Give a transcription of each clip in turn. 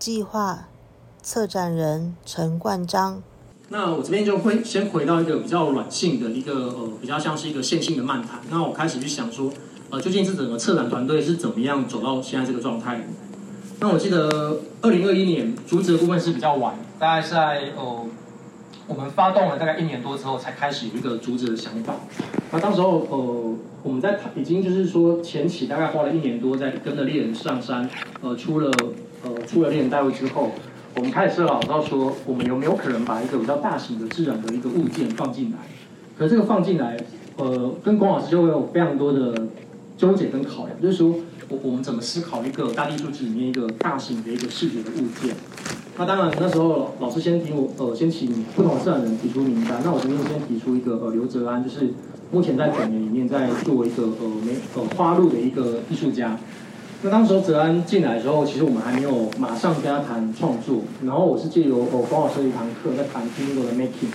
计划策展人陈冠章。那我这边就会先回到一个比较软性的一个呃，比较像是一个线性的漫谈。那我开始去想说，呃，究竟是整个策展团队是怎么样走到现在这个状态？那我记得二零二一年竹子的部分是比较晚，大概在呃，我们发动了大概一年多之后，才开始有一个竹子的想法。那当时候呃，我们在已经就是说前期大概花了一年多，在跟着猎人上山，呃，出了呃出了猎人大会之后。我们开始思考到说，我们有没有可能把一个比较大型的自然的一个物件放进来？可这个放进来，呃，跟龚老师就会有非常多的纠结跟考量，就是说我我们怎么思考一个大地数据里面一个大型的一个视觉的物件？那当然那时候老师先听我，呃，先请不同的自然人提出名单。那我这边先提出一个，呃，刘泽安，就是目前在本年里面在做一个呃没呃花路的一个艺术家。那当时泽安进来的时候，其实我们还没有马上跟他谈创作，然后我是借由哦光老师的一堂课在谈 p i n o 的 making，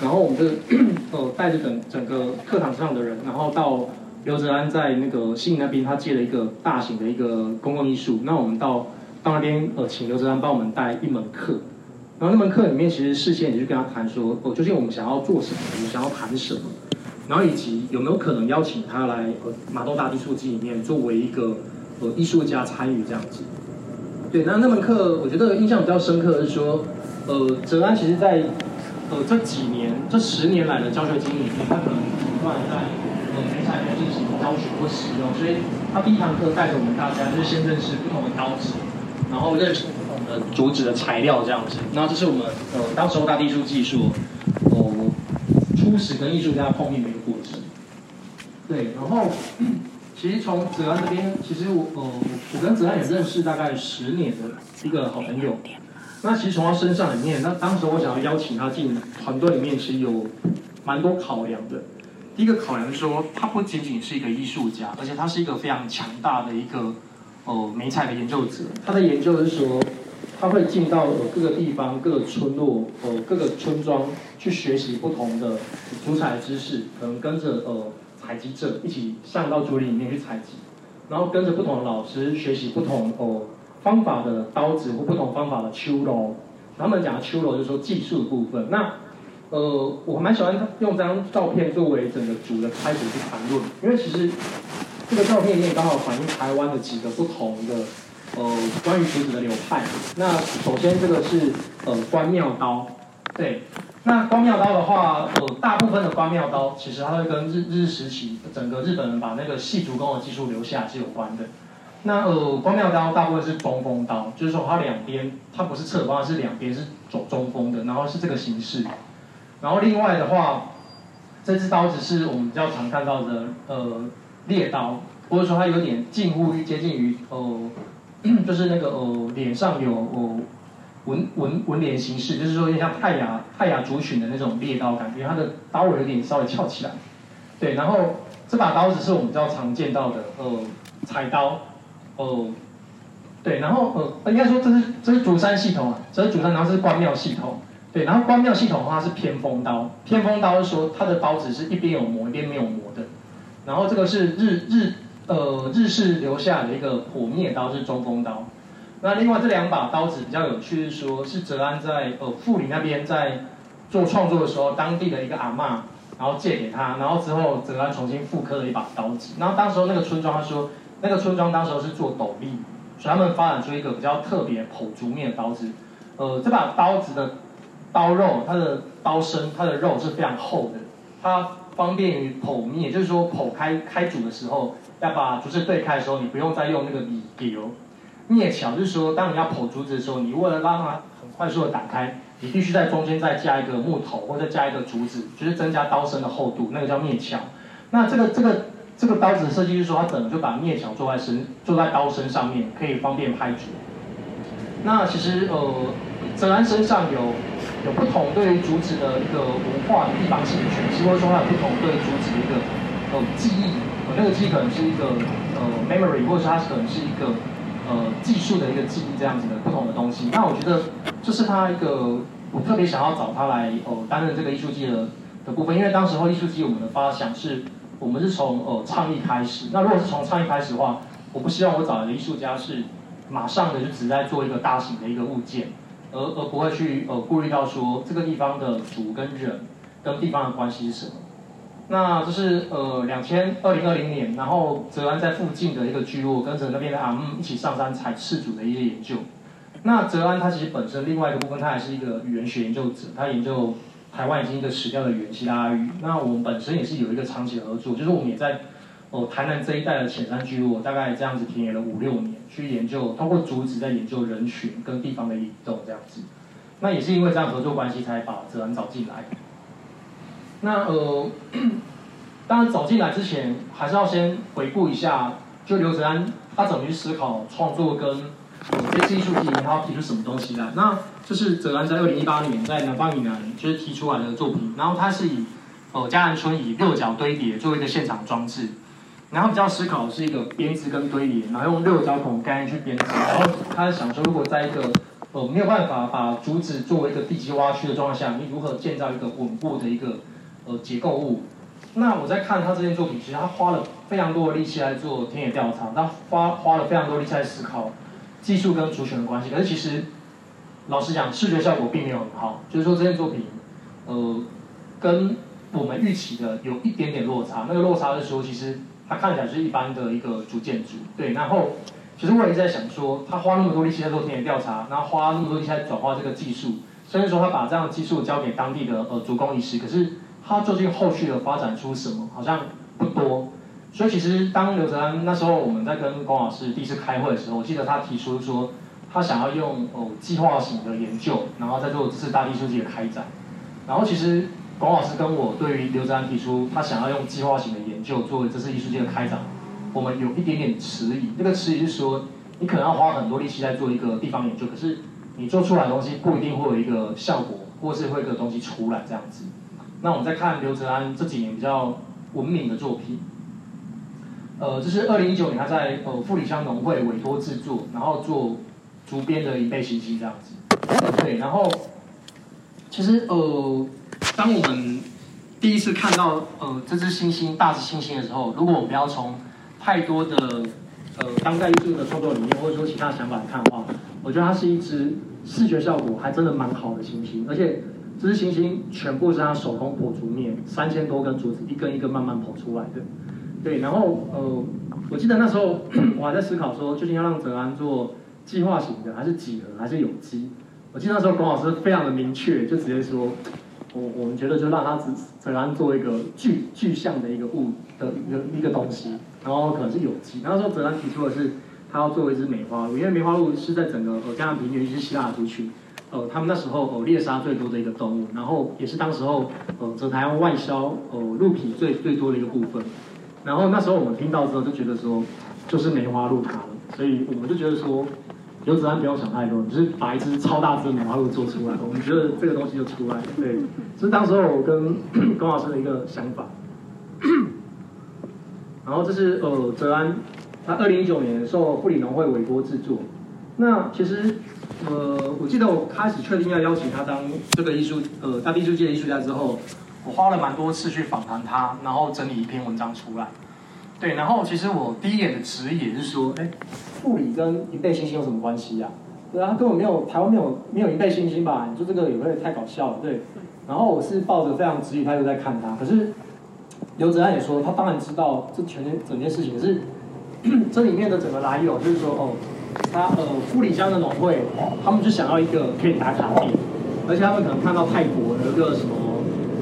然后我们就 呃带着整整个课堂上的人，然后到刘泽安在那个悉尼那边，他借了一个大型的一个公共艺术，那我们到到那边呃请刘泽安帮我们带一门课，然后那门课里面其实事先也就跟他谈说，哦究竟我们想要做什么，我们想要谈什么，然后以及有没有可能邀请他来呃马东大地数机里面作为一个。呃，艺术家参与这样子，对，那那门课我觉得印象比较深刻的是说，呃，泽安其实在呃这几年这十年来的教学经历里面，他可能不断在呃美彩进行教学或使用，所以他第一堂课带着我们大家就是先认识不同的刀子，然后认识不同的竹子的材料这样子，那这是我们呃当时候大地术技术哦初始跟艺术家碰面的一个过程，对，然后。其实从子安这边，其实我呃，我跟子安也认识大概十年的一个好朋友。那其实从他身上里面，那当时我想要邀请他进团队里面，其实有蛮多考量的。第一个考量说，他不仅仅是一个艺术家，而且他是一个非常强大的一个呃美彩的研究者。他的研究是说，他会进到各个地方、各个村落、呃各个村庄去学习不同的主彩知识，可能跟着呃。采集者一起上到竹林里面去采集，然后跟着不同的老师学习不同哦方法的刀子或不同方法的秋楼。他们讲的秋楼就是说技术的部分。那呃，我蛮喜欢用这张照片作为整个组的开始去谈论，因为其实这个照片里面刚好反映台湾的几个不同的呃关于竹子的流派。那首先这个是呃关庙刀，对。那光妙刀的话，呃，大部分的光妙刀其实它会跟日日时期整个日本人把那个细竹工的技术留下是有关的。那呃，光妙刀大部分是中锋刀，就是说它两边它不是侧锋，是两边是走中锋的，然后是这个形式。然后另外的话，这支刀子是我们比较常看到的呃猎刀，或者说它有点近乎于接近于呃，就是那个呃脸上有呃。纹纹纹脸形式，就是说有点像泰雅泰雅族群的那种猎刀感觉，它的刀尾有点稍微翘起来。对，然后这把刀子是我们比较常见到的呃彩刀，哦，对，然后呃应该说这是这是竹山系统啊，这是竹山，然后是关庙系统。对，然后关庙系统的话是偏锋刀，偏锋刀是说它的刀子是一边有磨一边没有磨的。然后这个是日日呃日式留下的一个火灭刀，是中锋刀。那另外这两把刀子比较有趣，是说是泽安在呃富里那边在做创作的时候，当地的一个阿嬷，然后借给他，然后之后泽安重新复刻了一把刀子。然后当时候那个村庄他说，那个村庄当时候是做斗笠，所以他们发展出一个比较特别剖竹面的刀子。呃，这把刀子的刀肉，它的刀身，它的肉是非常厚的，它方便于剖面，就是说剖开开煮的时候，要把竹子对开的时候，你不用再用那个米油。灭桥就是说，当你要剖竹子的时候，你为了让它很快速的打开，你必须在中间再加一个木头，或者加一个竹子，就是增加刀身的厚度，那个叫灭桥。那这个这个这个刀子的设计就是说，它等就把灭桥做在身，做在刀身上面，可以方便拍竹。那其实呃，泽安身上有有不同对于竹子的一个文化地方性的诠释，或者说它有不同对于竹子的一个呃记忆，那个记忆可能是一个呃 memory，或者说它可能是一个。呃，技术的一个记忆这样子的不同的东西，那我觉得这是他一个我特别想要找他来呃担任这个艺术季的的部分，因为当时候艺术季我们的发想是，我们是从呃倡议开始，那如果是从倡议开始的话，我不希望我找来的艺术家是马上的就只在做一个大型的一个物件，而而不会去呃顾虑到说这个地方的主跟人跟地方的关系是什么。那这是呃两千二零二零年，然后泽安在附近的一个聚落跟着那边的阿姆一起上山采赤竹的一些研究。那泽安他其实本身另外一个部分，他还是一个语言学研究者，他研究台湾已经一个死掉的语言希腊语。那我们本身也是有一个长期的合作，就是我们也在哦台南这一带的浅山聚落，大概这样子田野了五六年，去研究通过竹子在研究人群跟地方的移动这样子。那也是因为这样合作关系，才把泽安找进来。那呃，当然走进来之前，还是要先回顾一下，就刘泽安他怎么去思考创作跟这次艺术题，他要提出什么东西来？那这是泽安在二零一八年在南方以南就是提出来的作品，然后他是以呃嘉南村以六角堆叠作为一个现场装置，然后比较思考的是一个编织跟堆叠，然后用六角孔概念去编织，然后他想说如果在一个呃没有办法把竹子作为一个地基挖区的状况下，你如何建造一个稳固的一个呃，结构物。那我在看他这件作品，其实他花了非常多的力气来做田野调查，他花花了非常多力气来思考技术跟族群的关系。可是其实，老实讲，视觉效果并没有很好。就是说这件作品，呃，跟我们预期的有一点点落差。那个落差的时候，其实它看起来是一般的一个主建筑。对，然后其实我也在想说，他花那么多力气在做田野调查，然后花那么多力气在转化这个技术，甚至说他把这样的技术交给当地的呃主工艺师，可是。他究竟后续的发展出什么，好像不多。所以其实当刘泽安那时候我们在跟龚老师第一次开会的时候，我记得他提出说，他想要用哦计划型的研究，然后再做这次大地书记的开展。然后其实龚老师跟我对于刘泽安提出他想要用计划型的研究作为这次艺术界的开展，我们有一点点迟疑。这个迟疑是说，你可能要花很多力气在做一个地方研究，可是你做出来的东西不一定会有一个效果，或是会一个东西出来这样子。那我们再看刘泽安这几年比较闻名的作品，呃，这是二零一九年他在呃富里乡农会委托制作，然后做竹编的一倍星星这样子。对，然后其实呃，当我们第一次看到呃这只星星大只星星的时候，如果我们不要从太多的呃当代艺术的创作理念或者说其他想法来看的话，我觉得它是一只视觉效果还真的蛮好的星星，而且。这只星星全部是他手工剖竹面，三千多根竹子，一根一根慢慢跑出来的。对，然后呃，我记得那时候 我还在思考说，究竟要让泽安做计划型的，还是几何，还是有机？我记得那时候龚老师非常的明确，就直接说，我我们觉得就让他泽泽安做一个具具象的一个物的一个一个东西，然后可能是有机。然后说泽安提出的是，他要做一只梅花鹿，因为梅花鹿是在整个呃加拿大平原一只希腊族群。呃，他们那时候呃猎杀最多的一个动物，然后也是当时候呃在台湾外销呃鹿皮最最多的一个部分。然后那时候我们听到之后就觉得说，就是梅花鹿它了，所以我们就觉得说，刘子安不用想太多，你就是把一只超大只的梅花鹿做出来，我们觉得这个东西就出来了。对，这是当时候我跟 龚老师的一个想法。然后这是呃泽安，他二零一九年受富里农会委托制作。那其实。呃，我记得我开始确定要邀请他当这个艺术呃大地艺术界的艺术家之后，我花了蛮多次去访谈他，然后整理一篇文章出来。对，然后其实我第一眼的质疑也是说，哎，物理跟银背星星有什么关系呀？对啊，他根本没有台湾没有没有银背星星吧？你说这个有没有太搞笑了？对。然后我是抱着非常质疑态度在看他，可是刘哲安也说，他当然知道这全件整件事情是 这里面的整个来由，就是说哦。他呃，富里乡的农会，他们就想要一个可以打卡地，而且他们可能看到泰国有一个什么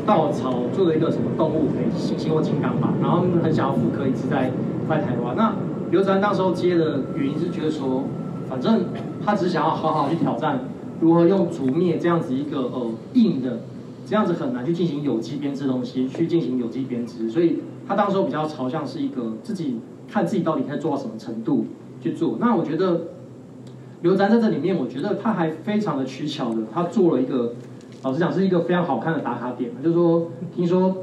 稻草做的一个什么动物，可以猩猩或金刚吧，然后他们很想要复刻一次在在台湾。那刘泽安当时候接的原因是觉得说，反正他只想要好好去挑战如何用竹篾这样子一个呃硬的，这样子很难去进行有机编织东西，去进行有机编织，所以他当时候比较朝向是一个自己看自己到底可以做到什么程度。去做，那我觉得刘展在这里面，我觉得他还非常的取巧的，他做了一个，老实讲是一个非常好看的打卡点，就是说，听说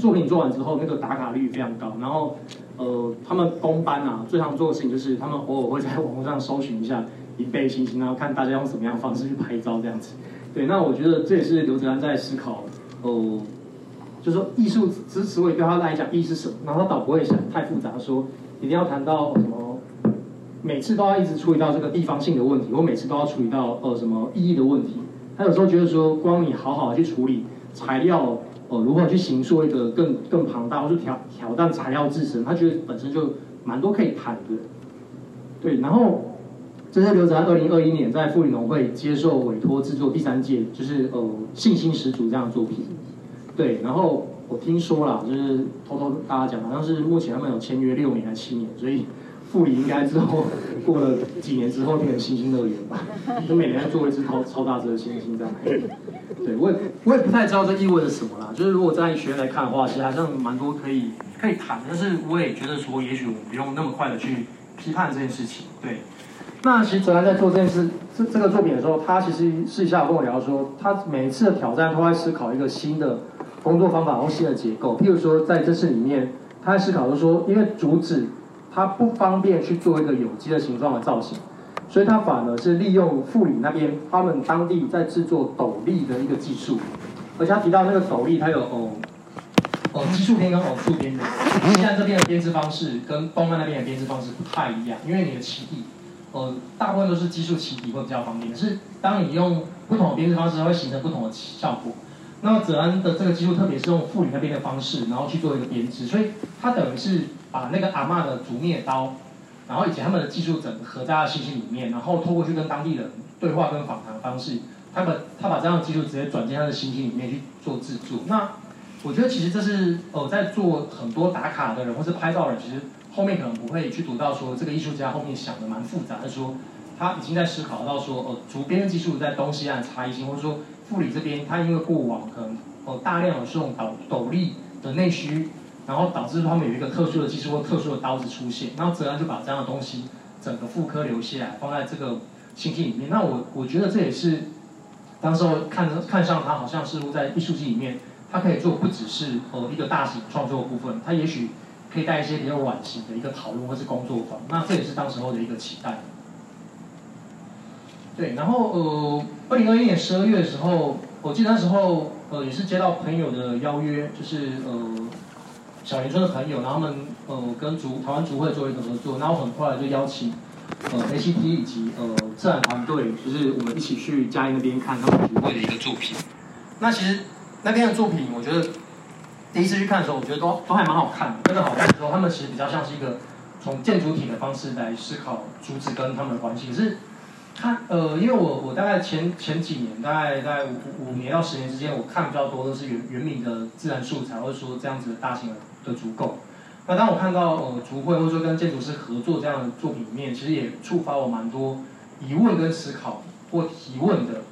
作品做完之后，那个打卡率非常高，然后呃，他们工班啊，最常做的事情就是他们偶尔会在网络上搜寻一下一倍星星，然后看大家用什么样方式去拍照这样子。对，那我觉得这也是刘泽安在思考，哦，就是说艺术之所以对他来讲意义是什么，然后他倒不会想太复杂，说一定要谈到什么。每次都要一直处理到这个地方性的问题，我每次都要处理到呃什么意义的问题。他有时候觉得说，光你好好的去处理材料，呃，如何去形塑一个更更庞大，或是挑挑战材料自身，他觉得本身就蛮多可以谈的。对，然后这是刘子安二零二一年在富里农会接受委托制作第三届，就是呃信心十足这样的作品。对，然后我听说了，就是偷偷跟大家讲，好像是目前他们有签约六年还七年，所以富里应该之后过了几年之后变成星星乐园吧，就每年做一只超超大只的星星这样。对，我也我也不太知道这意味着什么啦。就是如果在学院来看的话，其实还是蛮多可以可以谈，但是我也觉得说，也许我们不用那么快的去批判这件事情。对，那其实泽安在做这件事这这个作品的时候，他其实私下跟我聊说，他每一次的挑战都在思考一个新的工作方法或新的结构。譬如说，在这次里面，他在思考说，因为竹子它不方便去做一个有机的形状的造型。所以它反而是利用富里那边他们当地在制作斗笠的一个技术，而且他提到那个斗笠，它有哦哦奇数边跟偶数边的。现在这边的编织方式跟东岸那边的编织方式不太一样，因为你的起底，呃，大部分都是奇数起底会比较方便。可是当你用不同的编织方式，它会形成不同的效果。那么泽安的这个技术，特别是用富里那边的方式，然后去做一个编织，所以它等于是把那个阿嬷的竹篾刀。然后以及他们的技术整合在他信息里面，然后透过去跟当地人对话跟访谈方式，他把他把这样的技术直接转进他的信息里面去做制作。那我觉得其实这是呃在做很多打卡的人或是拍照人，其实后面可能不会去读到说这个艺术家后面想的蛮复杂的，说他已经在思考到说哦竹编技术在东西岸差异性，或者说富里这边他因为过往可能哦大量的这种斗斗笠的内需。然后导致他们有一个特殊的技术或特殊的刀子出现，然后泽安就把这样的东西整个复刻留下来，放在这个星星里面。那我我觉得这也是当时候看看上他，好像似乎在艺术机里面，他可以做不只是呃一个大型创作部分，他也许可以带一些比较晚型的一个讨论或是工作坊。那这也是当时候的一个期待。对，然后呃，二零二一年十二月的时候，我记得那时候呃也是接到朋友的邀约，就是呃。小林村的朋友，然后他们呃跟竹台湾竹会做一个合作，然后很快就邀请呃 ACT 以及呃自然团队，就是我们一起去嘉义那边看他们竹会的一个作品。那其实那边的作品，我觉得第一次去看的时候，我觉得都都还蛮好看的。真的好看的时候，他们其实比较像是一个从建筑体的方式来思考竹子跟他们的关系。可是看呃，因为我我大概前前几年，大概在五五年到十年之间，我看比较多都是原原名的自然素材，或者说这样子的大型的。的足够。那当我看到呃竹会或者说跟建筑师合作这样的作品里面，其实也触发我蛮多疑问跟思考或提问的。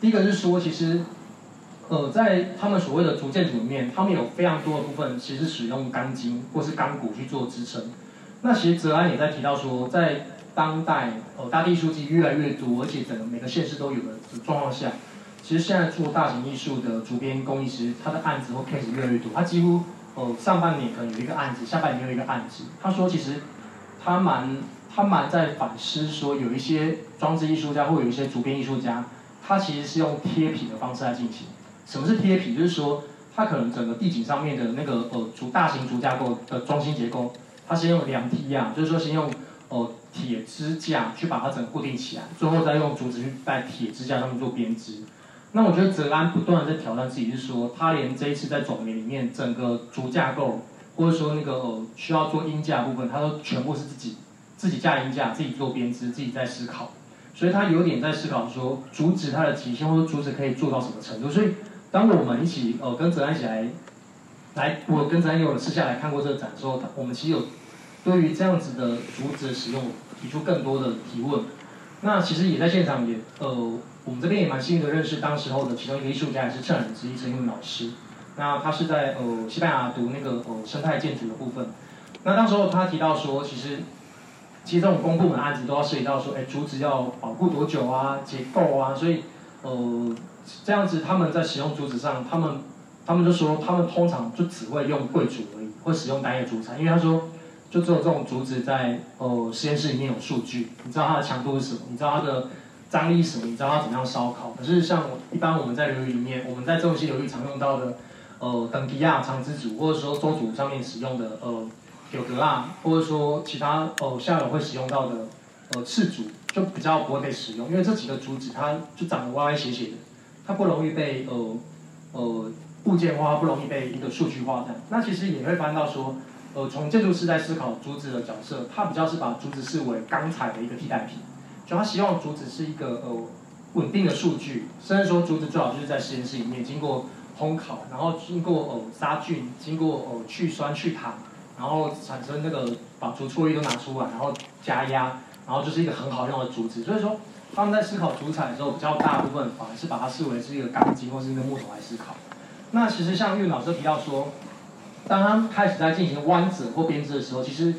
第一个是说，其实呃在他们所谓的竹建筑里面，他们有非常多的部分其实使用钢筋或是钢骨去做支撑。那其实泽安也在提到说，在当代呃大地书籍越来越多，而且整个每个县市都有的状况下，其实现在做大型艺术的主编工艺师，他的案子或 case 越来越多，他几乎。呃，上半年可能有一个案子，下半年有一个案子。他说，其实他蛮他蛮在反思，说有一些装置艺术家或有一些竹编艺术家，他其实是用贴皮的方式来进行。什么是贴皮？就是说，他可能整个地景上面的那个呃竹大型竹架构的中心结构，他先用梁梯啊，就是说先用呃铁支架去把它整个固定起来，最后再用竹子去在铁支架上面做编织。那我觉得泽安不断的在挑战自己，是说他连这一次在总结里面整个主架构，或者说那个需要做音架部分，他都全部是自己自己架音架，自己做编织，自己在思考。所以他有点在思考说，竹子它的极限，或者竹子可以做到什么程度。所以当我们一起呃跟泽安一起来，来我跟泽安有私下来看过这个展之后，我们其实有对于这样子的竹子使用提出更多的提问。那其实也在现场也呃。我们这边也蛮幸运的认识当时候的其中一个艺术家，也是策展人之一陈英老师。那他是在呃西班牙读那个呃生态建筑的部分。那当时候他提到说，其实其实这种公部门案子都要涉及到说，哎，竹子要保护多久啊，结构啊，所以呃这样子他们在使用竹子上，他们他们就说他们通常就只会用贵竹而已，会使用单叶竹材，因为他说就只有这种竹子在呃实验室里面有数据，你知道它的强度是什么，你知道它的。张力什么？你知道它怎么样烧烤？可是像一般我们在流域里面，我们在这些流域常用到的，呃，等迪亚长枝组，或者说周组上面使用的呃有格啊，或者说其他呃下游会使用到的呃赤竹，就比较不会被使用，因为这几个竹子它就长得歪歪斜斜的，它不容易被呃呃物件化，不容易被一个数据化这样。那其实也会发现到说，呃，从建筑师在思考竹子的角色，他比较是把竹子视为钢材的一个替代品，就他希望竹子是一个呃稳定的数据，甚至说竹子最好就是在实验室里面经过烘烤，然后经过呃杀菌，经过呃去酸去糖，然后产生那个把竹错液都拿出来，然后加压，然后就是一个很好用的竹子。所以说他们在思考竹材的时候，比较大部分反而是把它视为是一个钢筋或是一个木头来思考。那其实像玉老师提到说，当他开始在进行弯折或编织的时候，其实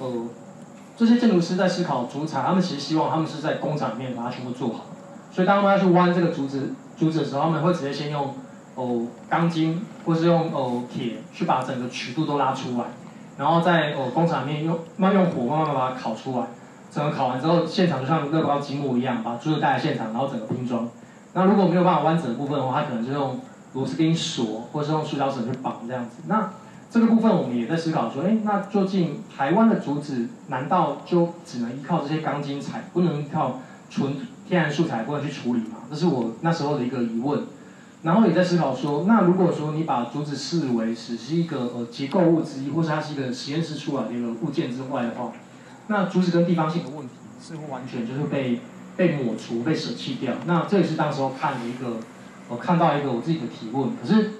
呃这些建筑师在思考竹材，他们其实希望他们是在工厂里面把它全部做好。所以当他们要去弯这个竹子竹子的时候，他们会直接先用哦钢筋或是用哦铁去把整个曲度都拉出来，然后在哦工厂里面用慢用火慢慢把它烤出来。整个烤完之后，现场就像乐高积木一样，把竹子带来现场，然后整个拼装。那如果没有办法弯折的部分的话，他可能就用螺丝钉锁，或是用塑胶绳去绑这样子。那这个部分我们也在思考说，哎，那究竟台湾的竹子难道就只能依靠这些钢筋材，不能依靠纯天然素材不能去处理吗？这是我那时候的一个疑问。然后也在思考说，那如果说你把竹子视为只是一个呃结构物之一，或是它是一个实验室出来的一个物件之外的话，那竹子跟地方性的问题似乎完全就是被被抹除、被舍弃掉。那这也是当时候看的一个。我看到一个我自己的提问，可是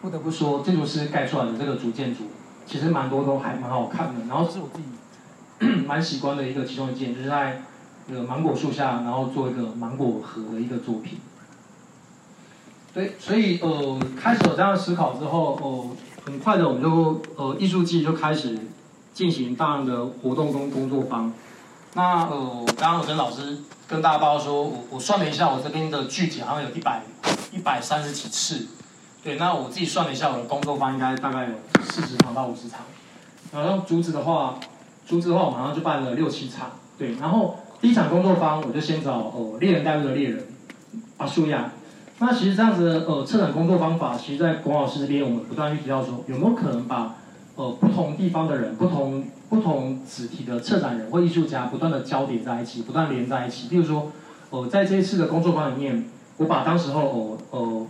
不得不说，建筑师盖出来的这个主建筑，其实蛮多都还蛮好看的。然后是我自己 蛮喜欢的一个其中一件，就是在那个芒果树下，然后做一个芒果盒的一个作品。对，所以呃，开始有这样思考之后，呃，很快的我们就呃艺术季就开始进行大量的活动跟工作坊。那呃，刚刚我跟老师。跟大家报告说，我我算了一下，我这边的聚集好像有一百一百三十几次，对，那我自己算了一下，我的工作坊应该大概有四十场到五十场。然后竹子的话，竹子的话，我马上就办了六七场，对。然后第一场工作坊，我就先找哦猎人带路的猎人阿树亚。那其实这样子的呃策展工作方法，其实在龚老师这边，我们不断去提到说，有没有可能把呃不同地方的人，不同。不同主题的策展人或艺术家不断的交叠在一起，不断连在一起。比如说，呃，在这一次的工作坊里面，我把当时候呃呃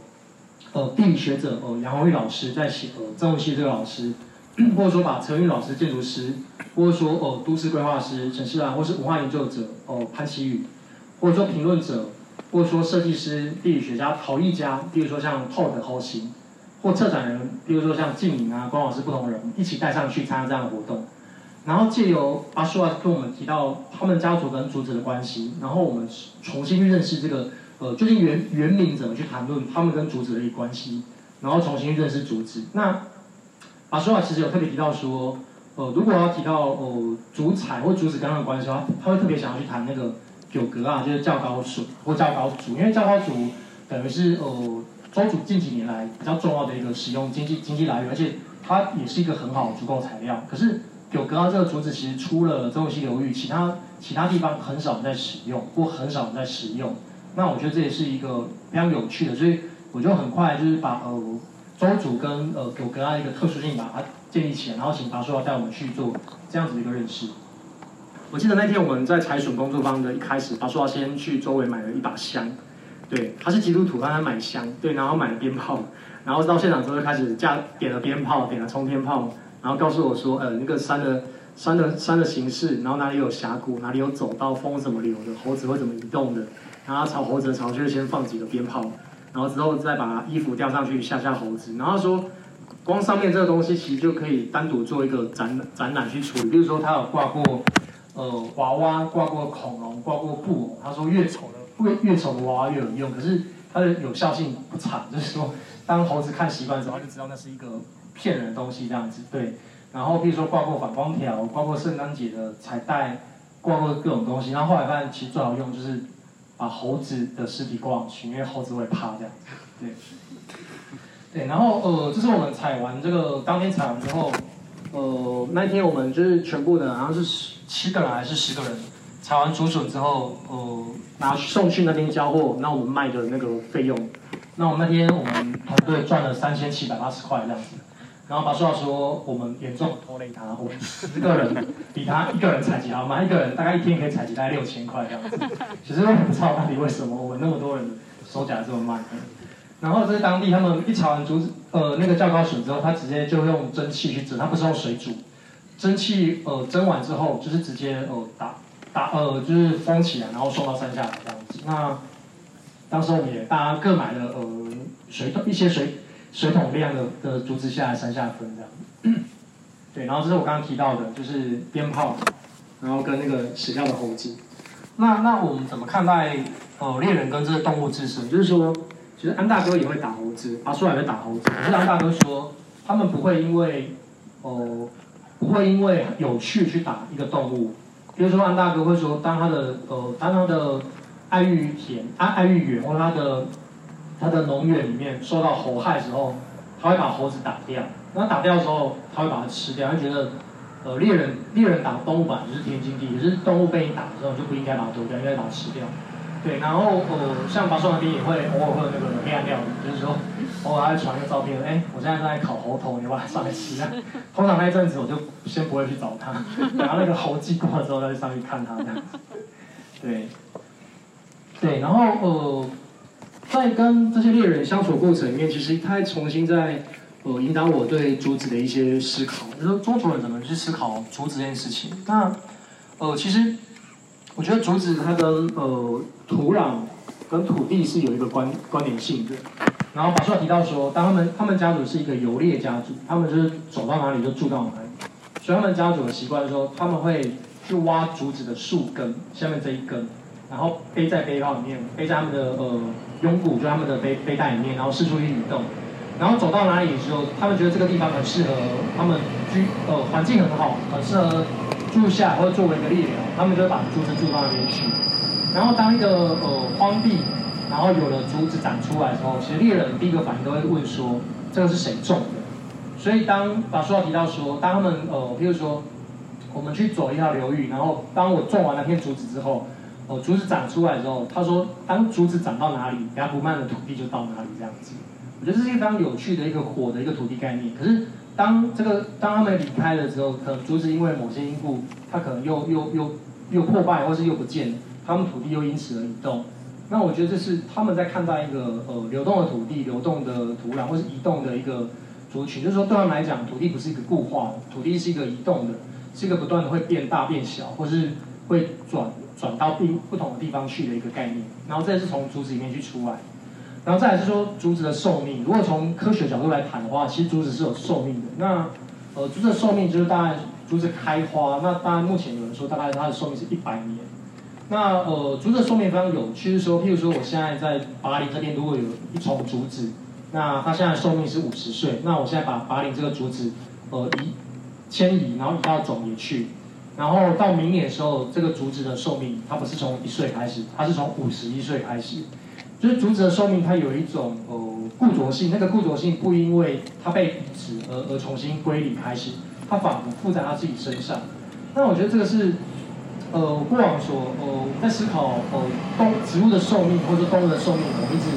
呃地理学者呃杨宏玉老师在写呃张文熙这个老师，或者说把陈玉老师建筑师，或者说呃都市规划师陈世兰，或是文化研究者哦潘奇宇，或者说评论者，或者说设计师、地理学家、陶艺家，比如说像 Todd 的侯行，或策展人，比如说像静明啊、关老师不同人一起带上去参加这样的活动。然后借由阿舒啊跟我们提到他们家族跟竹子的关系，然后我们重新去认识这个呃究竟原原名怎么去谈论他们跟竹子的一个关系，然后重新认识竹子。那阿舒啊其实有特别提到说，呃如果要提到呃竹材或竹子跟他的关系的话，他会特别想要去谈那个九格啊，就是较高笋或较高竹，因为较高竹等于是呃周族近几年来比较重要的一个使用经济经济来源，而且它也是一个很好的足够材料，可是。九格啊，这个竹子其实出了中西流域，其他其他地方很少在使用，或很少在使用。那我觉得这也是一个非常有趣的，所以我就很快就是把呃周主跟呃九格啊一个特殊性把它建立起来，然后请达叔要带我们去做这样子的一个认识。我记得那天我们在采笋工作坊的一开始，达叔要先去周围买了一把香，对，他是基督徒，让他买香，对，然后买了鞭炮，然后到现场之后就开始架点了鞭炮，点了冲天炮。然后告诉我说，呃，那个山的山的山的形式，然后哪里有峡谷，哪里有走道，风怎么流的，猴子会怎么移动的，然后朝猴子的巢穴先放几个鞭炮，然后之后再把衣服吊上去吓吓猴子。然后说，光上面这个东西其实就可以单独做一个展展览去处理。比如说他有挂过，呃，娃娃，挂过恐龙，挂过布偶。他说越丑的越越丑的娃娃越有用，可是它的有效性不长，就是说当猴子看习惯之后，他就知道那是一个。骗人的东西这样子，对。然后比如说挂过反光条，挂过圣诞节的彩带，挂过各种东西。然后后来发现其实最好用就是把猴子的尸体挂上去，因为猴子会怕这样，对。对，然后呃，这是我们采完这个当天采完之后，呃，那天我们就是全部的，好像是十七个人还是十个人，采完竹笋之后，呃，拿送去那边交货，那我们卖的那个费用，那我那天我们团队赚了三千七百八十块这样子。然后巴苏说我们严重拖累他，我们十个人比他一个人采集好吗？一个人大概一天可以采集大概六千块这样子。其实我不知道到底为什么我们那么多人收起来这么慢。然后在当地他们一炒完竹子呃那个较高笋之后，他直接就用蒸汽去蒸，他不是用水煮。蒸汽呃蒸完之后，就是直接呃打打呃就是封起来，然后送到山下来这样子。那当时我们也大家各买了呃水一些水水桶量的的竹子下来山下分这样。对，然后这是我刚刚提到的，就是鞭炮，然后跟那个死掉的猴子。那那我们怎么看待呃猎人跟这个动物自身？就是说，其实安大哥也会打猴子，阿叔也会打猴子。可是安大哥说，他们不会因为哦。不会因为有趣去打一个动物，比如说安大哥会说，当他的呃，当他的爱玉田、爱爱玉园或他的他的农园里面受到猴害时候，他会把猴子打掉。那打掉的时候，他会把它吃掉。他觉得，呃，猎人猎人打动物吧就是天经地义，可是动物被你打的时候，就不应该把它丢掉，应该把它吃掉。对，然后呃，像巴松那边也会偶尔会有那个黑暗料理，就是说。偶尔还会传一个照片，哎，我现在正在烤猴头，你要不要上来吃啊？通常那一阵子我就先不会去找他，等他那个猴寄过了之后再去上去看他这样子。对，对，然后呃，在跟这些猎人相处过程里面，其实他重新在呃引导我对竹子的一些思考，就是说中族人怎么去思考竹子这件事情。那呃，其实我觉得竹子它跟呃土壤跟土地是有一个关关联性的。然后法书提到说，当他们他们家族是一个游猎家族，他们就是走到哪里就住到哪里，所以他们家族的习惯说，他们会去挖竹子的树根，下面这一根，然后背在背包里面，背在他们的呃拥骨，就他们的背背带里面，然后四处去移动，然后走到哪里的时候，他们觉得这个地方很适合他们居，呃环境很好，很适合住下或者作为一个猎人，他们就会把竹子住到那边去，然后当一个呃荒地。然后有了竹子长出来的时候，其实猎人第一个反应都会问说：“这个是谁种的？”所以当把书上提到说，当他们呃，譬如说我们去走一条流域，然后当我种完那片竹子之后，哦，竹子长出来之后，他说：“当竹子长到哪里，它不慢的土地就到哪里。”这样子，我觉得这是一个非常有趣的一个火的一个土地概念。可是当这个当他们离开了之后，可能竹子因为某些因故，它可能又又又又破败，或是又不见，他们土地又因此而移动。那我觉得这是他们在看待一个呃流动的土地、流动的土壤或是移动的一个族群，就是说对他们来讲，土地不是一个固化的，土地是一个移动的，是一个不断的会变大变小，或是会转转到不不同的地方去的一个概念。然后这是从竹子里面去出来，然后再来是说竹子的寿命。如果从科学角度来谈的话，其实竹子是有寿命的。那呃竹子的寿命就是大概竹子开花，那当然目前有人说大概它的寿命是一百年。那呃，竹子的寿命非常有趣，是说，譬如说，我现在在巴林这边，如果有一丛竹子，那它现在寿命是五十岁，那我现在把巴林这个竹子，呃，移迁移，然后移到种野去，然后到明年的时候，这个竹子的寿命，它不是从一岁开始，它是从五十一岁开始，就是竹子的寿命，它有一种呃固着性，那个固着性不因为它被移植而而重新归零开始，它仿佛附在它自己身上，那我觉得这个是。呃，过往所呃在思考呃动植物的寿命或者动物的寿命，我们一直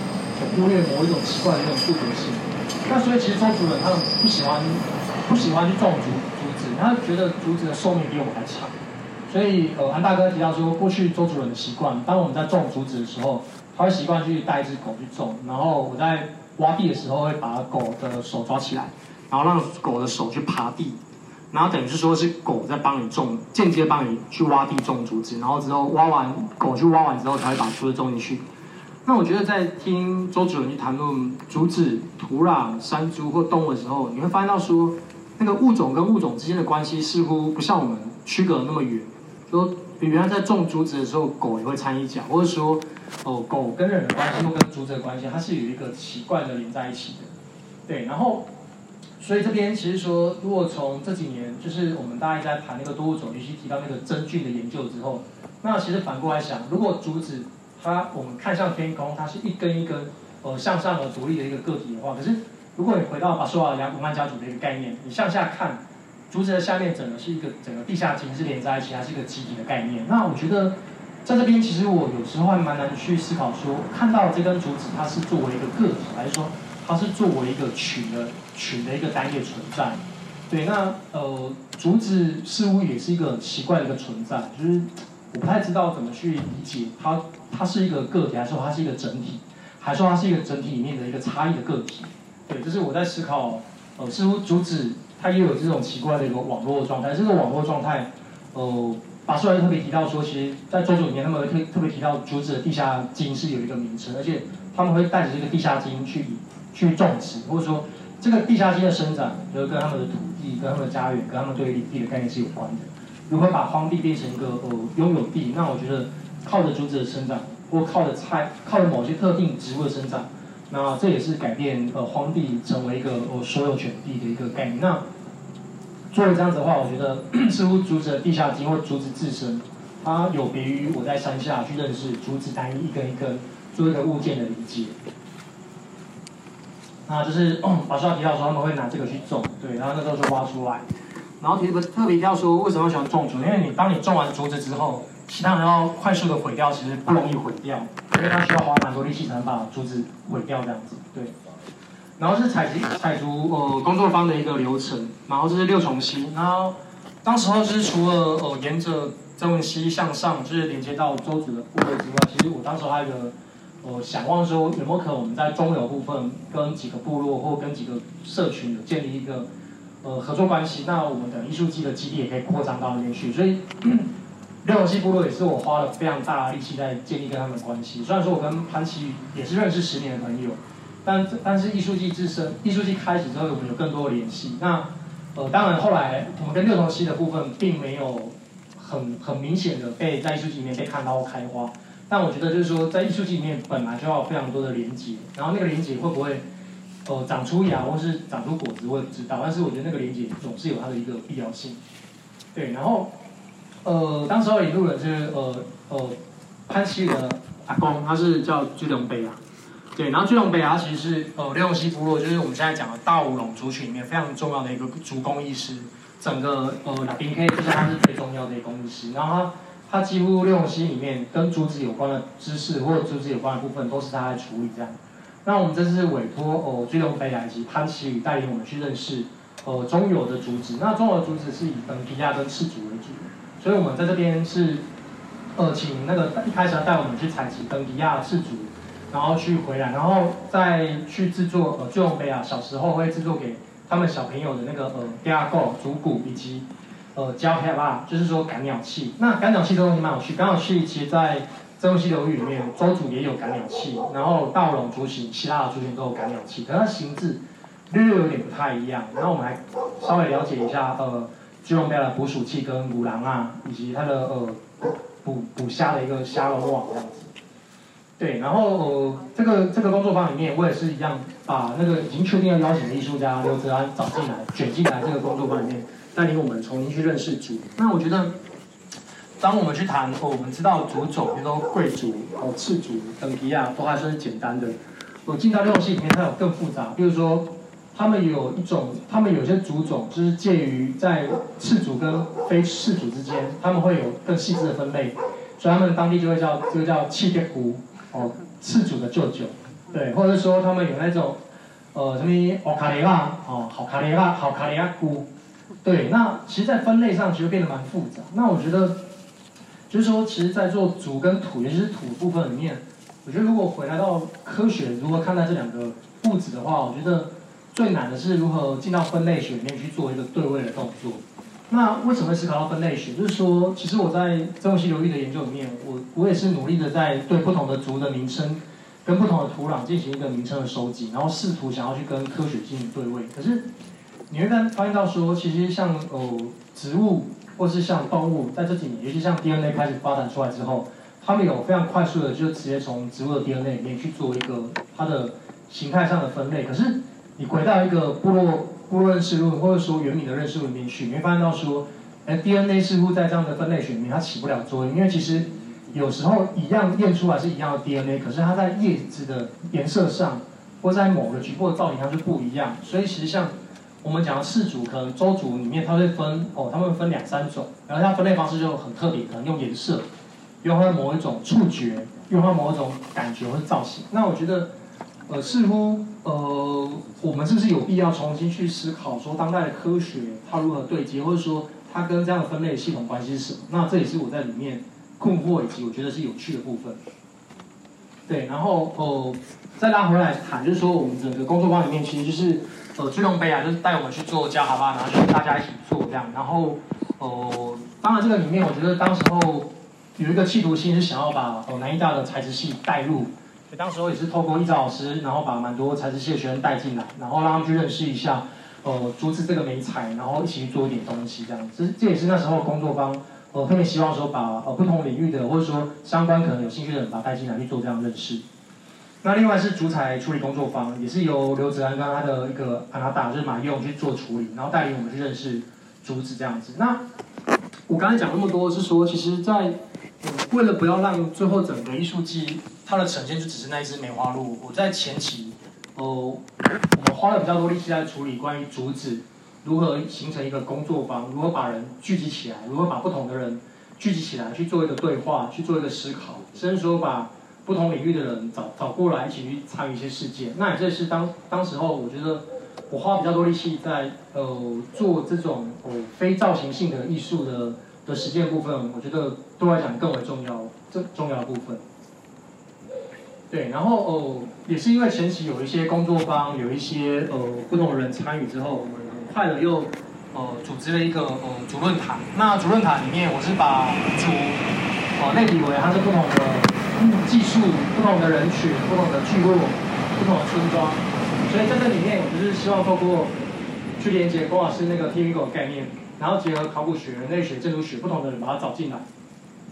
忽略某一种奇怪的那种固着性。那所以其实周主任他们不喜欢不喜欢去种竹，他觉得竹子的寿命比我们还长。所以呃安大哥提到说，过去周主任的习惯，当我们在种竹子的时候，他会习惯去带一只狗去种，然后我在挖地的时候会把狗的手抓起来，然后让狗的手去爬地。然后等于是说，是狗在帮你种，间接帮你去挖地种竹子，然后之后挖完，狗去挖完之后才会把竹子种进去。那我觉得在听周主任去谈论竹子、土壤、山猪或动物的时候，你会发现到说，那个物种跟物种之间的关系似乎不像我们区隔那么远。说原来在种竹子的时候，狗也会掺一脚，或者说，哦，狗跟人的关系或跟竹子的关系，它是有一个奇怪的连在一起的。对，然后。所以这边其实说，如果从这几年，就是我们大家在谈那个多物种，尤其提到那个真菌的研究之后，那其实反过来想，如果竹子它我们看向天空，它是一根一根呃向上而独立的一个个体的话，可是如果你回到把说啊两古曼家族的一个概念，你向下看，竹子的下面整个是一个整个地下茎是连在一起，它是一个集体的概念。那我觉得在这边其实我有时候还蛮难去思考说，看到这根竹子它是作为一个个体，还是说？它是作为一个群的群的一个单页存在。对，那呃，竹子似乎也是一个很奇怪的一个存在，就是我不太知道怎么去理解它，它是一个个体，还是说它是一个整体，还是说它是一个整体里面的一个差异的个体？对，就是我在思考，呃，似乎竹子它也有这种奇怪的一个网络状态，这个网络状态，呃。法师特别提到说，其实，在周主里面，他们会特特别提到竹子的地下茎是有一个名称，而且他们会带着这个地下茎去去种植，或者说这个地下茎的生长，就是跟他们的土地、跟他们的家园、跟他们对领地的概念是有关的。如何把荒地变成一个呃拥有地？那我觉得靠着竹子的生长，或靠着菜、靠着某些特定植物的生长，那这也是改变呃荒地成为一个呃所有权地的一个概念。那做了这样子的话，我觉得 似乎竹子的地下茎或竹子自身，它有别于我在山下去认识竹子单一一根一根做一个物件的理解。那就是 老师要提到说他们会拿这个去种，对，然后那时候就挖出来，然后提个特别要说为什么喜欢种竹，因为你当你种完竹子之后，其他人要快速的毁掉，其实不容易毁掉，因为他需要花蛮多力气才能把竹子毁掉这样子，对。然后是采集采竹呃工作方的一个流程，然后这是六重溪，然后当时候就是除了呃沿着曾文溪向上，就是连接到周子的部位之外，其实我当时还有一个呃想望说有没有可能我们在中游部分跟几个部落或跟几个社群有建立一个呃合作关系，那我们的艺术季的基地也可以扩张到那边去，所以六重溪部落也是我花了非常大的力气在建立跟他们的关系，虽然说我跟潘奇也是认识十年的朋友。但但是艺术季自身，艺术季开始之后，我们有更多的联系。那呃，当然后来我们跟六重溪的部分，并没有很很明显的被在艺术季里面被看到开花。但我觉得就是说，在艺术季里面本来就要有非常多的连接，然后那个连接会不会呃长出芽或是长出果子，我也不知道。但是我觉得那个连接总是有它的一个必要性。对，然后呃，当时候引路人是呃呃潘西的阿公，他是叫居龙杯啊。对，然后巨龙北啊其实是呃六龙溪部落，就是我们现在讲的大五龙族群里面非常重要的一个族工艺师，整个呃拉宾 K 就是他是最重要的一个工艺师，然后他他几乎六龙溪里面跟竹子有关的知识或者竹子有关的部分都是他在处理这样。那我们这次委托哦巨龙北崖以及潘奇宇带领我们去认识呃中游的竹子，那中游的竹子是以本皮亚跟赤竹为主，所以我们在这边是呃请那个一开始要带我们去采集本皮亚氏族。然后去回来，然后再去制作呃，巨龙杯啊，小时候会制作给他们小朋友的那个呃，第二构、竹骨以及呃，胶黑吧，就是说赶鸟器。那赶鸟器这东西蛮有趣，赶鸟器其实在中西流域里面，周族也有赶鸟器，然后大龙族群、希腊的族群都有赶鸟器，可是它形制略略有点不太一样。然后我们来稍微了解一下呃，巨龙杯的捕鼠器跟母狼啊，以及它的呃捕捕虾的一个虾龙网这样子。对，然后呃，这个这个工作坊里面，我也是一样，把那个已经确定要邀请的艺术家刘泽安找进来，卷进来这个工作坊里面，带领我们重新去认识竹。那我觉得，当我们去谈，哦，我们知道竹种，比如说贵族、哦赤竹、等皮啊，都还算是简单的。我进到六系里面，它有更复杂，比如说，他们有一种，他们有些族种就是介于在赤竹跟非赤竹之间，他们会有更细致的分类，所以他们当地就会叫这个叫气垫菇。哦，次主的舅舅，对，或者说他们有那种，呃，什么奥卡雷拉，哦，好卡雷拉，好卡雷拉菇，对，那其实，在分类上其实变得蛮复杂。那我觉得，就是说，其实，在做竹跟土，尤其是土部分里面，我觉得如果回来到科学如何看待这两个物质的话，我觉得最难的是如何进到分类学里面去做一个对位的动作。那为什么会思考到分类学？就是说，其实我在中西流域的研究里面，我我也是努力的在对不同的族的名称跟不同的土壤进行一个名称的收集，然后试图想要去跟科学进行对位。可是你会发发现到说，其实像呃植物或是像动物，在这几年，尤其像 DNA 开始发展出来之后，他们有非常快速的就直接从植物的 DNA 里面去做一个它的形态上的分类。可是你回到一个部落。部落认识论，或者说原民的认识论里面去，你会发现到说，哎，DNA 似乎在这样的分类学里面它起不了作用，因为其实有时候一样验出来是一样的 DNA，可是它在叶子的颜色上，或在某个局部的造型上是不一样。所以其实像我们讲的氏族，可能周族里面它会分哦，它会分两三种，然后它分类方式就很特别，可能用颜色，用它的某一种触觉，用它某一种感觉或造型。那我觉得。呃，似乎呃，我们是不是有必要重新去思考，说当代的科学它如何对接，或者说它跟这样的分类系统关系是什么？那这也是我在里面困惑以及我觉得是有趣的部分。对，然后哦，再拉回来谈，就是说我们整个工作坊里面其实就是呃，巨龙杯啊，就是带我们去做加哈巴，然后就大家一起做这样。然后哦，当然这个里面我觉得当时候有一个企图心是想要把哦南艺大的材质系带入。当时候也是透过一早老师，然后把蛮多材质系的学生带进来，然后让他们去认识一下，呃，竹子这个美材，然后一起去做一点东西这样。这这也是那时候工作方，呃，特别希望说把呃不同领域的或者说相关可能有兴趣的人，把他带进来去做这样认识。那另外是竹材处理工作坊，也是由刘子安跟他的一个阿拉达就是马用去做处理，然后带领我们去认识竹子这样子。那我刚才讲那么多是说，其实在为了不要让最后整个艺术季它的呈现就只是那一只梅花鹿，我在前期，哦，我花了比较多力气在处理关于竹子如何形成一个工作坊，如何把人聚集起来，如何把不同的人聚集起来去做一个对话，去做一个思考，甚至说把不同领域的人找找过来一起去参与一些事件。那这是当当时候我觉得我花比较多力气在呃做这种非造型性的艺术的。的实践部分，我觉得对我来讲更为重要，这重要部分。对，然后哦，也是因为前期有一些工作方，有一些呃不同的人参与之后，我们很快的又呃组织了一个呃主论坛。那主论坛里面，我是把主呃类比为它是不同的技术、不同的人群、不同的聚落、不同的村庄。所以在这里面，我就是希望透过去连接郭老师那个 T V Go 概念。然后结合考古学、人类学、建筑学不同的人把它找进来，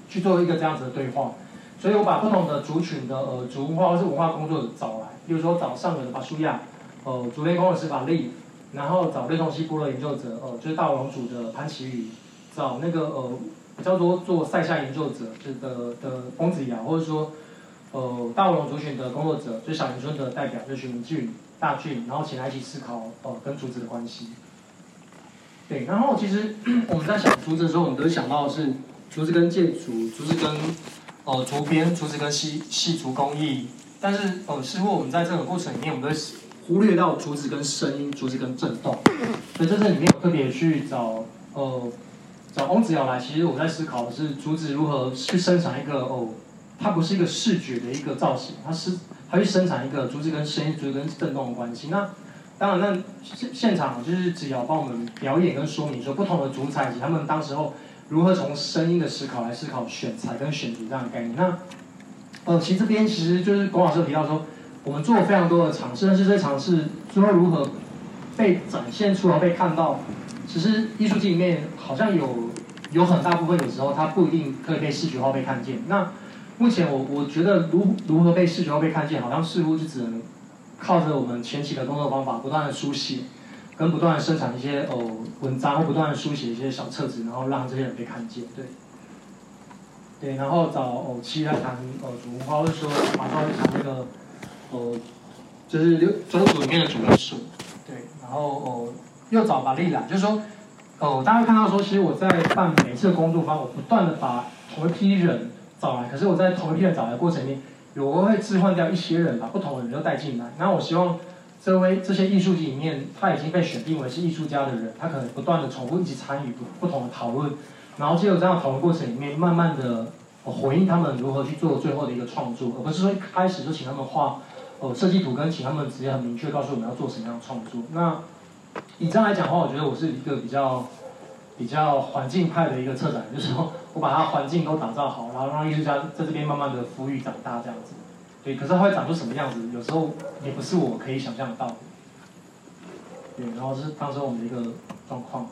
去做一个这样子的对话。所以我把不同的族群的呃族文化或是文化工作者找来，比如说找上游的巴舒亚，呃，竹联工的是法利，然后找绿东西部落研究者，呃，就是大龙族的潘奇宇，找那个呃比较多做塞下研究者，就是的的翁子尧，或者说呃大龙族群的工作者，就小林村的代表，就是徐明俊、大俊，然后请他一起思考呃跟竹子的关系。对，然后其实我们在想竹子的时候，我们都想到的是竹子跟建筑，竹子跟呃竹编，竹子跟细细竹工艺。但是呃，似乎我们在这个过程里面，我们都忽略到竹子跟声音，竹子跟震动。所以在这里面，我特别去找呃找翁子尧来。其实我在思考的是竹子如何去生产一个哦，它不是一个视觉的一个造型，它是它去生产一个竹子跟声音、竹子跟震动的关系。那当然，那现现场就是只要帮我们表演跟说明说不同的主材及他们当时候如何从声音的思考来思考选材跟选题这样的概念。那呃，其实这边其实就是龚老师提到说，我们做了非常多的尝试，但是这些尝试最后如何被展现出来被看到，其实艺术界里面好像有有很大部分有时候它不一定可以被视觉化被看见。那目前我我觉得如如何被视觉化被看见，好像似乎是只能。靠着我们前期的工作方法，不断的书写，跟不断的生产一些哦文章，或不断的书写一些小册子，然后让这些人被看见，对，对，然后找哦七来谈哦主文化，或者说马上会谈那个哦，就是六周组里面的主要数，对，然后哦又找玛丽来，就是说哦大家看到说，其实我在办每次的工作坊，我不断的把同一批人找来，可是我在同一批人找来过程里面。我会置换掉一些人，把不同的人都带进来。那我希望这位这些艺术里面，他已经被选定为是艺术家的人，他可能不断的重复一起参与不不同的讨论，然后借由这样讨论过程里面，慢慢的回应他们如何去做最后的一个创作，而不是说一开始就请他们画呃设计图，跟请他们直接很明确告诉我们要做什么样的创作。那以这样来讲的话，我觉得我是一个比较比较环境派的一个策展，就是说。我把它环境都打造好，然后让艺术家在这边慢慢的孵育长大这样子，对，可是它会长出什么样子，有时候也不是我可以想象到的，对，然后是当时我们的一个状况，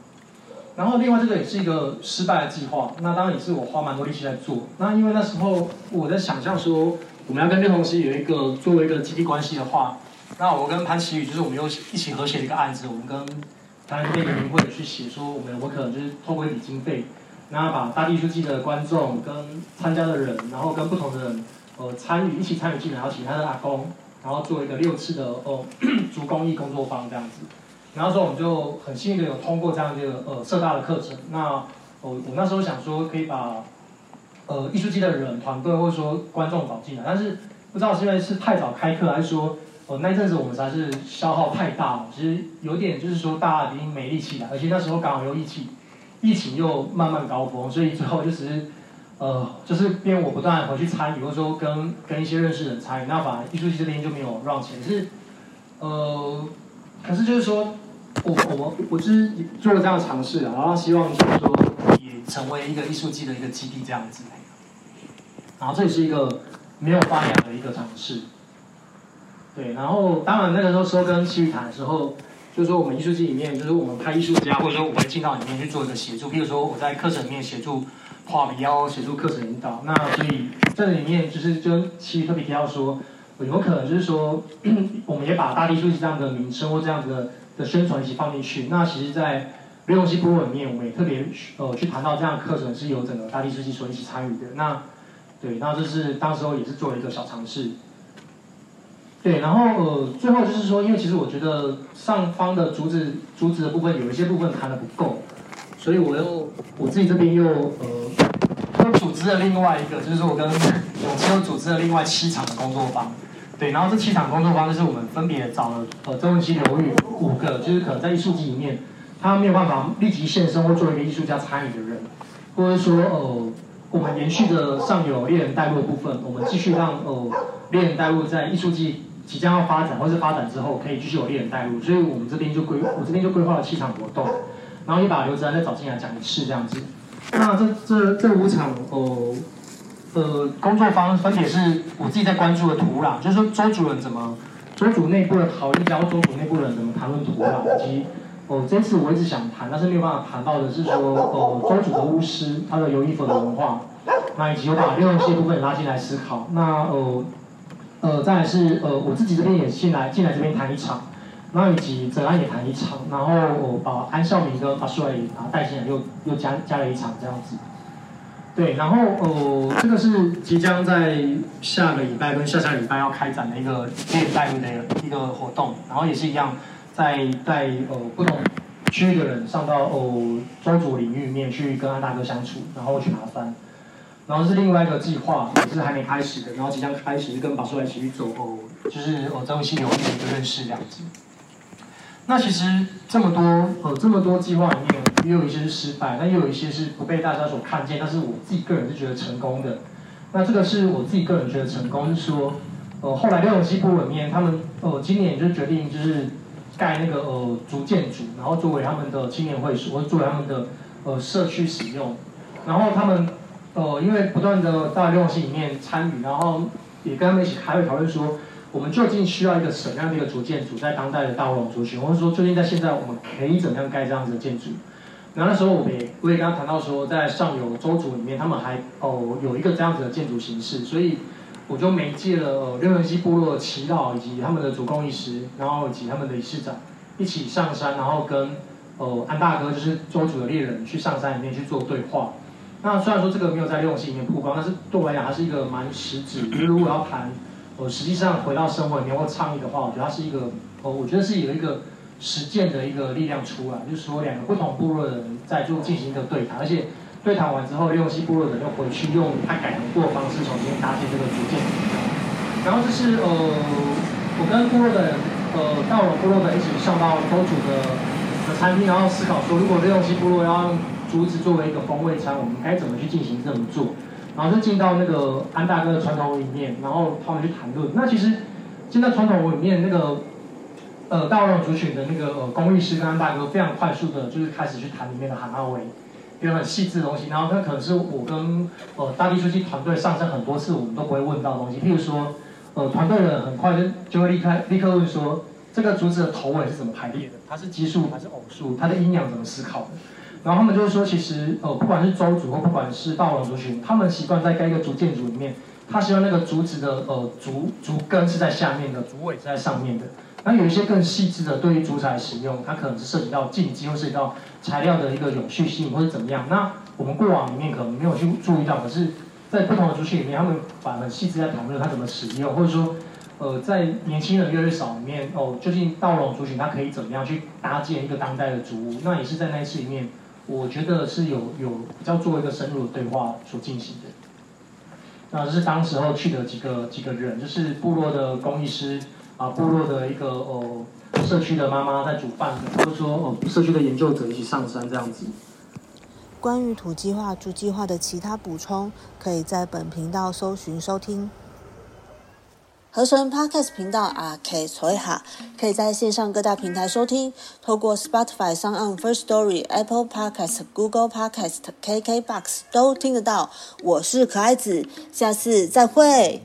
然后另外这个也是一个失败的计划，那当然也是我花蛮多力气在做，那因为那时候我在想象说我们要跟六同师有一个作为一个基地关系的话，那我跟潘奇宇就是我们又一起合写了一个案子，我们跟台湾电影会去写说我们我可能就是透过一笔经费。然后把大地艺术季的观众跟参加的人，然后跟不同的人，呃，参与一起参与进来，然后请他的阿公，然后做一个六次的哦，竹工艺工作坊这样子。然后说我们就很幸运的有通过这样一个呃社大的课程。那我我那时候想说可以把呃艺术季的人团队或者说观众找进来，但是不知道是因为是太早开课，还是说哦，那阵子我们实在是消耗太大了，其实有点就是说大家已经没力气了，而且那时候刚好又疫情，疫情又慢慢高峰，所以最后就只是，呃，就是边我不断回去参与，或者说跟跟一些认识人参与，那反而艺术系这边就没有让钱，是，呃，可是就是说，我我我就是做了这样的尝试，然后希望就是说也成为一个艺术季的一个基地这样子，然后这也是一个没有发芽的一个尝试。对，然后当然那个时候说跟西域谈的时候，就是说我们艺术季里面，就是我们派艺术家，或者说我会进到里面去做一个协助。比如说我在课程里面协助画笔，要协助课程引导。那所以这里面就是跟西域特别提到说，有可能就是说，我们也把大地艺术这样的名称或这样子的的宣传一起放进去。那其实，在六用溪部里面，我们也特别呃去谈到这样的课程是由整个大地艺术季所一起参与的。那对，那这是当时候也是做了一个小尝试。对，然后呃，最后就是说，因为其实我觉得上方的竹子竹子的部分有一些部分谈的不够，所以我又我自己这边又呃又组织了另外一个，就是说我跟永琪又组织了另外七场的工作坊。对，然后这七场工作坊就是我们分别找了呃中文期流域五个，就是可能在艺术季里面他没有办法立即现身或作为一个艺术家参与的人，或者说呃我们延续着上游猎人带路的部分，我们继续让呃猎人带路在艺术季。即将要发展，或是发展之后可以继续有猎人带入，所以我们这边就规，我这边就规划了七场活动，然后也把刘子安再找进来讲一次这样子。那这这这五场哦，呃，工作方分别是我自己在关注的土壤，就是说周主任怎么，周主内部的讨论，教周主内部人怎么谈论土壤，以及哦，这次我一直想谈，但是没有办法谈到的是说，哦，周主的巫师他的有衣服的文化，那以及我把利用这部分拉进来思考，那哦。呃，呃再来是呃，我自己这边也进来进来这边谈一场，然后以及泽安也谈一场，然后我把安孝明跟阿帅把他带进来，又又加加了一场这样子。对，然后呃，这个是即将在下个礼拜跟下下礼拜要开展的一个猎带的一个活动，然后也是一样，在带呃不同区域的人上到哦庄主领域里面去跟安大哥相处，然后去爬山。然后是另外一个计划，也是还没开始的，然后即将开始，跟宝叔来一起去走哦，就是哦，张新有一个认识这样子。那其实这么多呃这么多计划里面，也有一些是失败，那也有一些是不被大家所看见，但是我自己个人是觉得成功的。那这个是我自己个人觉得成功，是说呃后来六永西部里面，他们呃今年就决定就是盖那个呃竹建筑，然后作为他们的青年会所，或作为他们的呃社区使用，然后他们。呃，因为不断的在六用系里面参与，然后也跟他们一起开会讨论说，我们究竟需要一个什么样的一个主建筑，在当代的大龙族群，或者说究竟在现在我们可以怎么样盖这样子的建筑？然后那时候我们也我也跟他谈到说，在上游周族里面，他们还哦有一个这样子的建筑形式，所以我就媒介了六用溪部落的祈祷以及他们的主工艺师，然后以及他们的理事长一起上山，然后跟呃安大哥就是周族的猎人去上山里面去做对话。那虽然说这个没有在六用系里面曝光，但是对我来讲，它是一个蛮实质。如果要谈，呃，实际上回到生活里面或倡议的话，我觉得它是一个，呃，我觉得是有一个实践的一个力量出来，就是说两个不同部落的人在做进行一个对谈，而且对谈完之后，六用系部落的人又回去用他改良过的方式重新搭建这个组件。然后就是呃，我跟部落的人，呃，到了部落的一起上到公主的的餐厅，然后思考说，如果六用系部落要用竹子作为一个风味餐，我们该怎么去进行这么做？然后就进到那个安大哥的传统里面，然后他们去谈论。那其实进到传统里面，那个呃大王族群的那个呃工艺师跟安大哥非常快速的，就是开始去谈里面的韩奥威，一个很细致的东西。然后那可能是我跟呃大地书记团队上升很多次，我们都不会问到的东西。譬如说，呃团队人很快就就会立刻立刻问说，这个竹子的头尾是怎么排列的？它是奇数还是偶数？它的阴阳怎么思考的？然后他们就是说，其实呃，不管是周族或不管是霸王族群，他们习惯在盖一个竹建筑里面，他希望那个竹子的呃竹竹根是在下面的，竹尾是在上面的。那有一些更细致的，对于竹材使用，它可能是涉及到禁忌，或涉及到材料的一个永续性，或者怎么样。那我们过往里面可能没有去注意到，可是，在不同的族群里面，他们把很细致在讨论它怎么使用，或者说，呃，在年轻人越来越少里面，哦，究竟稻龙族群它可以怎么样去搭建一个当代的竹屋？那也是在那一次里面。我觉得是有有比较做一个深入的对话所进行的，那这是当时候去的几个几个人，就是部落的工艺师，啊部落的一个哦社区的妈妈在煮饭的，或者说哦社区的研究者一起上山这样子。关于土计划、猪计划的其他补充，可以在本频道搜寻收听。合成 Podcast 频道啊，K 所以哈，可以在线上各大平台收听，透过 Spotify、s o n on First Story、Apple Podcast、Google Podcast、KKBox 都听得到。我是可爱子，下次再会。